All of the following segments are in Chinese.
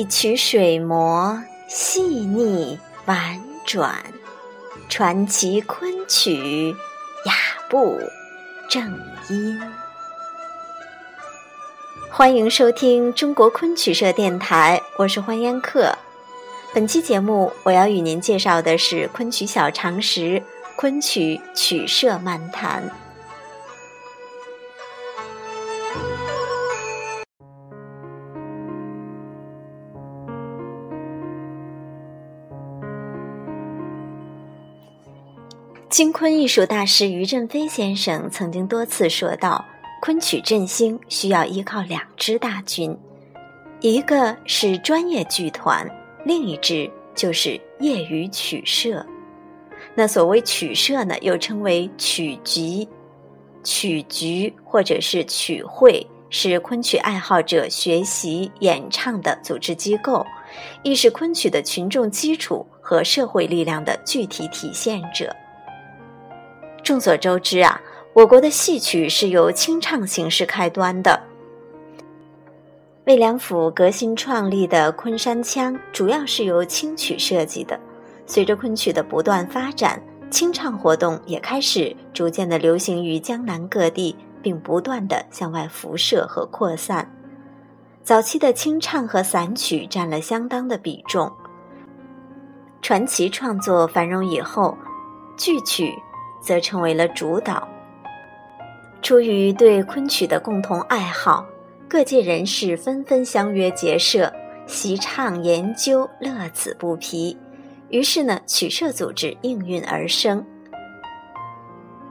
一曲水磨细腻婉转，传奇昆曲雅步正音。欢迎收听中国昆曲社电台，我是欢烟客。本期节目我要与您介绍的是昆曲小常识——昆曲曲社漫谈。京昆艺术大师于振飞先生曾经多次说到，昆曲振兴需要依靠两支大军，一个是专业剧团，另一支就是业余曲社。那所谓曲社呢，又称为曲集、曲局或者是曲会，是昆曲爱好者学习演唱的组织机构，亦是昆曲的群众基础和社会力量的具体体现者。众所周知啊，我国的戏曲是由清唱形式开端的。魏良辅革新创立的昆山腔，主要是由清曲设计的。随着昆曲的不断发展，清唱活动也开始逐渐的流行于江南各地，并不断的向外辐射和扩散。早期的清唱和散曲占了相当的比重。传奇创作繁荣以后，剧曲。则成为了主导。出于对昆曲的共同爱好，各界人士纷纷相约结社，习唱研究，乐此不疲。于是呢，曲社组织应运而生。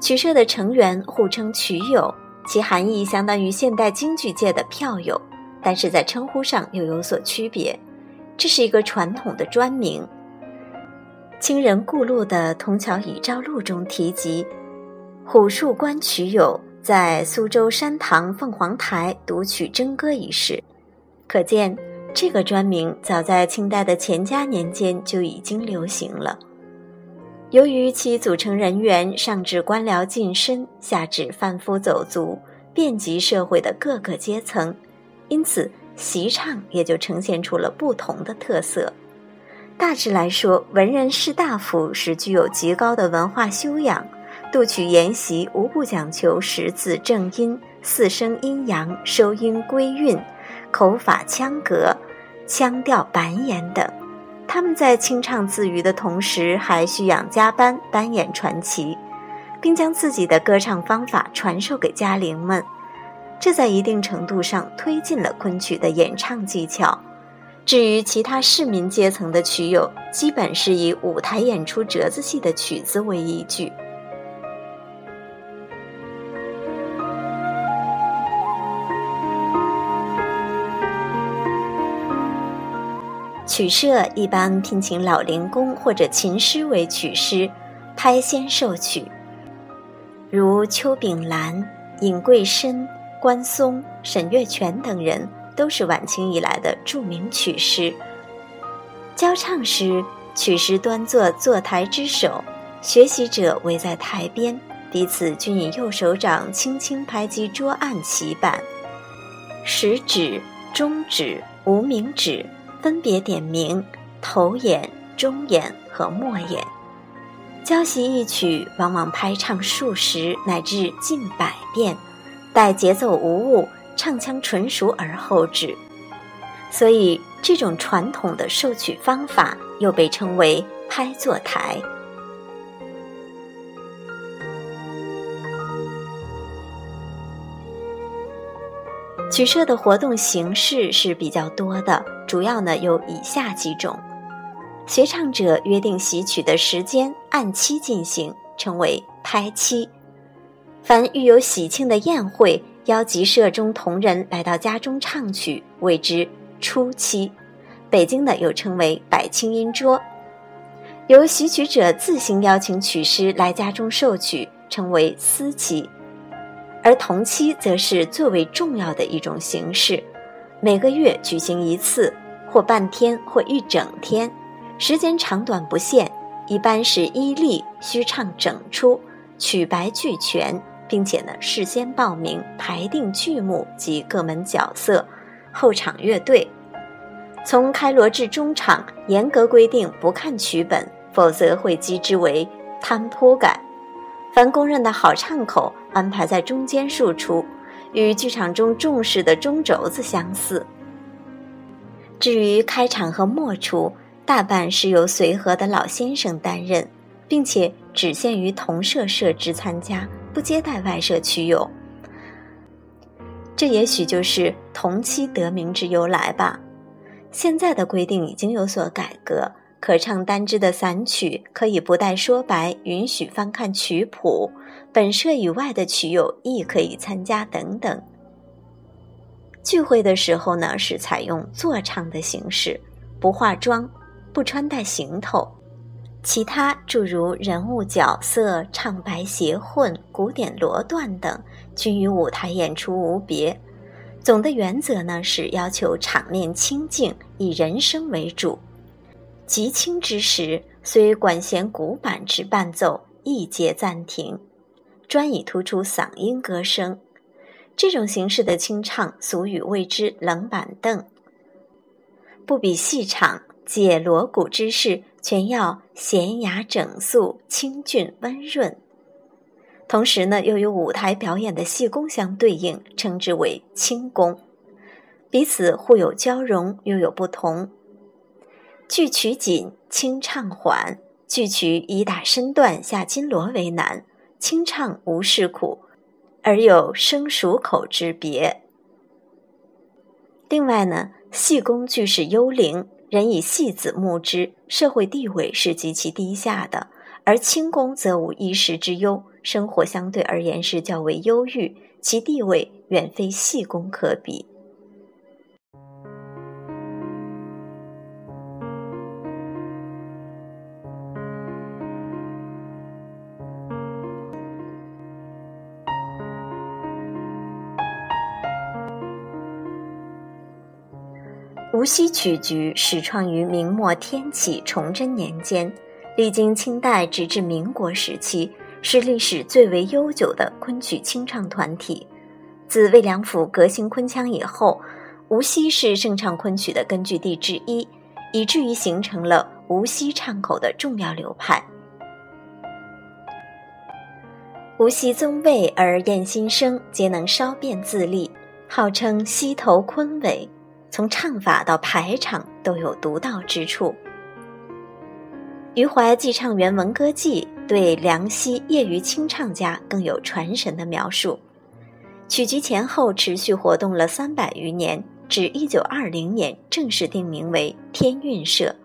曲社的成员互称曲友，其含义相当于现代京剧界的票友，但是在称呼上又有所区别。这是一个传统的专名。清人顾禄的《铜桥遗诏录》中提及，虎树观曲友在苏州山堂凤凰台读曲征歌一事，可见这个专名早在清代的乾嘉年间就已经流行了。由于其组成人员上至官僚近身，下至贩夫走卒，遍及社会的各个阶层，因此习唱也就呈现出了不同的特色。大致来说，文人士大夫是具有极高的文化修养，读曲研习无不讲求十字正音、四声阴阳、收音归韵、口法腔格、腔调板眼等。他们在清唱自娱的同时，还需养家班单演传奇，并将自己的歌唱方法传授给家龄们。这在一定程度上推进了昆曲的演唱技巧。至于其他市民阶层的曲友，基本是以舞台演出折子戏的曲子为依据。曲社一般聘请老龄工或者琴师为曲师，拍先授曲，如邱炳兰、尹桂深、关松、沈月泉等人。都是晚清以来的著名曲师。教唱时，曲师端坐坐台之首，学习者围在台边，彼此均以右手掌轻轻拍击桌案棋板，食指、中指、无名指分别点名头眼、中眼和末眼。教习一曲，往往拍唱数十乃至近百遍，待节奏无误。唱腔纯熟而后止，所以这种传统的受曲方法又被称为拍坐台。曲社的活动形式是比较多的，主要呢有以下几种：学唱者约定习曲的时间，按期进行，称为拍期；凡遇有喜庆的宴会。邀集社中同仁来到家中唱曲，谓之初期。北京的又称为百清音桌。由习曲者自行邀请曲师来家中授曲，称为私期。而同期则是最为重要的一种形式，每个月举行一次，或半天，或一整天，时间长短不限，一般是一例须唱整出，曲白俱全。并且呢，事先报名排定剧目及各门角色，后场乐队。从开锣至中场，严格规定不看曲本，否则会击之为摊铺感。凡公认的好唱口，安排在中间数出，与剧场中重视的中轴子相似。至于开场和末处，大半是由随和的老先生担任，并且只限于同社社之参加，不接待外社曲友。这也许就是同期得名之由来吧。现在的规定已经有所改革，可唱单支的散曲可以不带说白，允许翻看曲谱，本社以外的曲友亦可以参加等等。聚会的时候呢，是采用坐唱的形式，不化妆。不穿戴行头，其他诸如人物角色、唱白协混、古典罗段等，均与舞台演出无别。总的原则呢是要求场面清静，以人声为主。极清之时，虽管弦鼓板之伴奏，亦皆暂停，专以突出嗓音歌声。这种形式的清唱，俗语谓之“冷板凳”，不比戏场。借锣鼓之势，全要娴雅整肃、清俊温润。同时呢，又与舞台表演的戏功相对应，称之为清功。彼此互有交融，又有不同。剧曲紧，清唱缓；剧曲以打身段、下金锣为难，清唱无事苦，而有生熟口之别。另外呢，戏功俱是幽灵。人以戏子目之，社会地位是极其低下的；而清宫则无衣食之忧，生活相对而言是较为优裕，其地位远非戏宫可比。无锡曲局始创于明末天启、崇祯年间，历经清代直至民国时期，是历史最为悠久的昆曲清唱团体。自魏良辅革新昆腔以后，无锡是盛唱昆曲的根据地之一，以至于形成了无锡唱口的重要流派。无锡宗魏而燕新生，皆能稍变自立，号称西头昆尾。从唱法到排场都有独到之处。余淮寄唱员文歌记对梁溪业余清唱家更有传神的描述。曲集前后持续活动了三百余年，至一九二零年正式定名为天韵社，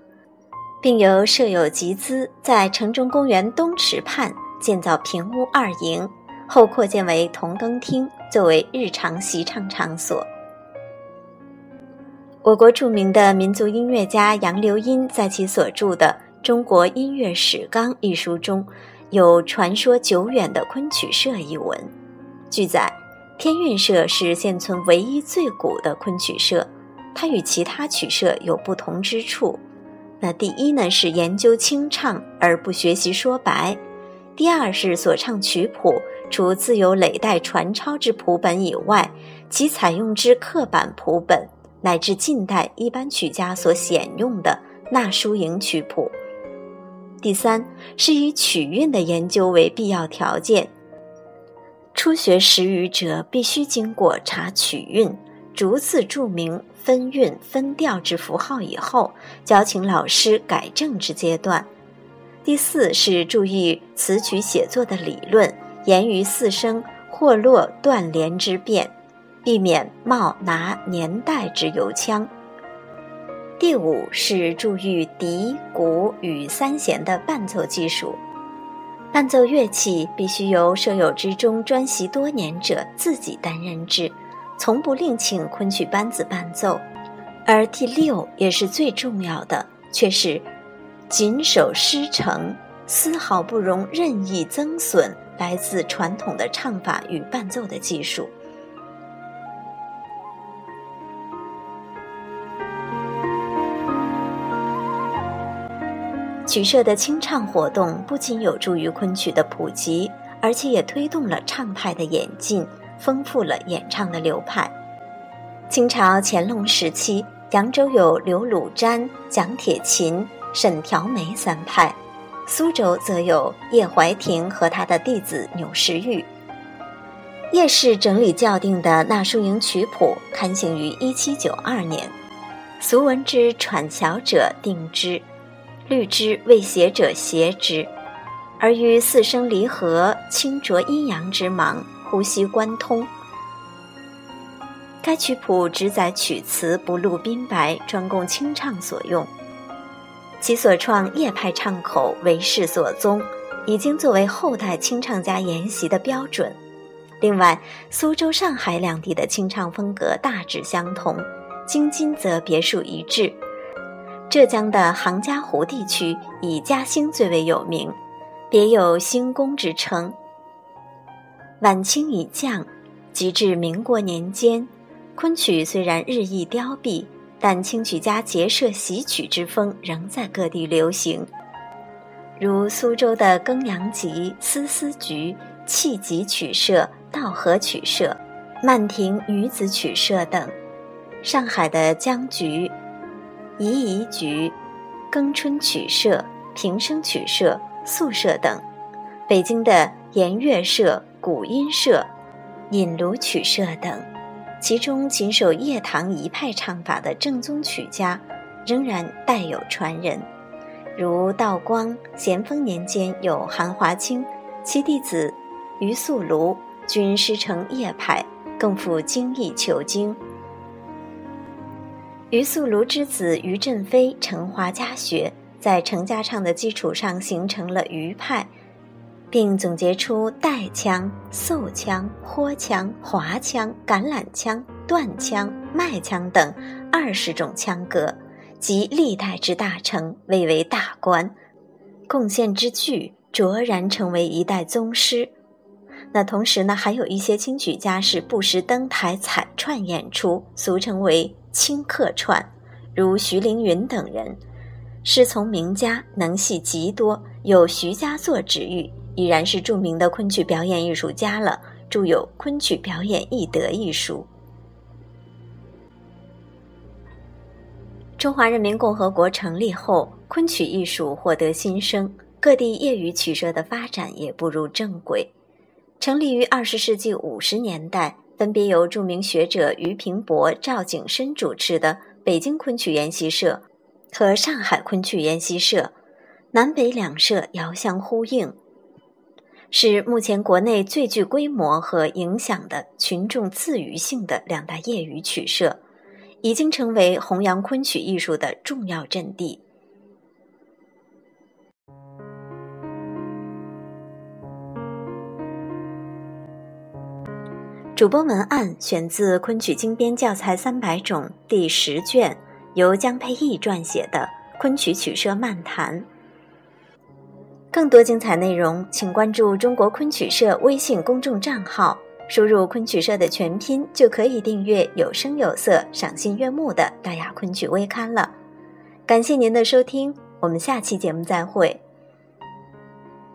并由社友集资在城中公园东池畔建造平屋二营，后扩建为同灯厅，作为日常习唱场所。我国著名的民族音乐家杨留音在其所著的《中国音乐史纲》一书中，有传说久远的昆曲社一文。据载，天韵社是现存唯一最古的昆曲社，它与其他曲社有不同之处。那第一呢，是研究清唱而不学习说白；第二是所唱曲谱，除自有累代传抄之谱本以外，其采用之刻板谱本。乃至近代一般曲家所选用的纳书营曲谱。第三是以曲韵的研究为必要条件。初学识语者必须经过查曲韵、逐字注明分韵分调之符号以后，交请老师改正之阶段。第四是注意词曲写作的理论，言于四声或落断连之变。避免冒拿年代之油腔。第五是注意笛、鼓与三弦的伴奏技术，伴奏乐器必须由舍友之中专习多年者自己担任之，从不另请昆曲班子伴奏。而第六也是最重要的，却是谨守师承，丝毫不容任意增损来自传统的唱法与伴奏的技术。曲社的清唱活动不仅有助于昆曲的普及，而且也推动了唱派的演进，丰富了演唱的流派。清朝乾隆时期，扬州有刘鲁瞻、蒋铁琴、沈调梅三派，苏州则有叶怀庭和他的弟子钮石玉。叶氏整理校订的《纳书营曲谱》刊行于一七九二年，俗闻之喘小者定之，律之未写者谐之，而于四声离合、清浊阴阳之芒，呼吸贯通。该曲谱只载曲词，不录宾白，专供清唱所用。其所创叶派唱口为世所宗，已经作为后代清唱家研习的标准。另外，苏州、上海两地的清唱风格大致相同，京津则别树一帜。浙江的杭嘉湖地区以嘉兴最为有名，别有“兴宫”之称。晚清以降，及至民国年间。昆曲虽然日益凋敝，但清曲家结社习曲之风仍在各地流行，如苏州的庚阳集、丝丝局、气集曲社、道和曲社、曼亭女子曲社等；上海的江局、宜宜局、庚春曲社、平生曲社、宿舍等；北京的颜乐社、古音社、引炉曲社等。其中谨守叶唐一派唱法的正宗曲家，仍然代有传人，如道光、咸丰年间有韩华清，其弟子于素庐均师承叶派，更赴精益求精。于素庐之子于振飞承华家学，在程家唱的基础上形成了余派。并总结出带腔、奏腔、豁腔、滑腔、橄榄腔、断腔、麦腔等二十种腔格，集历代之大成，蔚为大观，贡献之巨，卓然成为一代宗师。那同时呢，还有一些清曲家是不时登台彩串演出，俗称为清客串，如徐凌云等人，师从名家，能戏极多，有徐家作之誉。已然是著名的昆曲表演艺术家了，著有《昆曲表演艺德》一书。中华人民共和国成立后，昆曲艺术获得新生，各地业余曲社的发展也步入正轨。成立于二十世纪五十年代，分别由著名学者俞平伯、赵景深主持的北京昆曲研习社和上海昆曲研习社，南北两社遥相呼应。是目前国内最具规模和影响的群众自娱性的两大业余曲社，已经成为弘扬昆曲艺术的重要阵地。主播文案选自《昆曲精编教材三百种》第十卷，由江佩义撰写的《昆曲曲社漫谈》。更多精彩内容，请关注中国昆曲社微信公众账号，输入“昆曲社”的全拼，就可以订阅有声有色、赏心悦目的大雅昆曲微刊了。感谢您的收听，我们下期节目再会。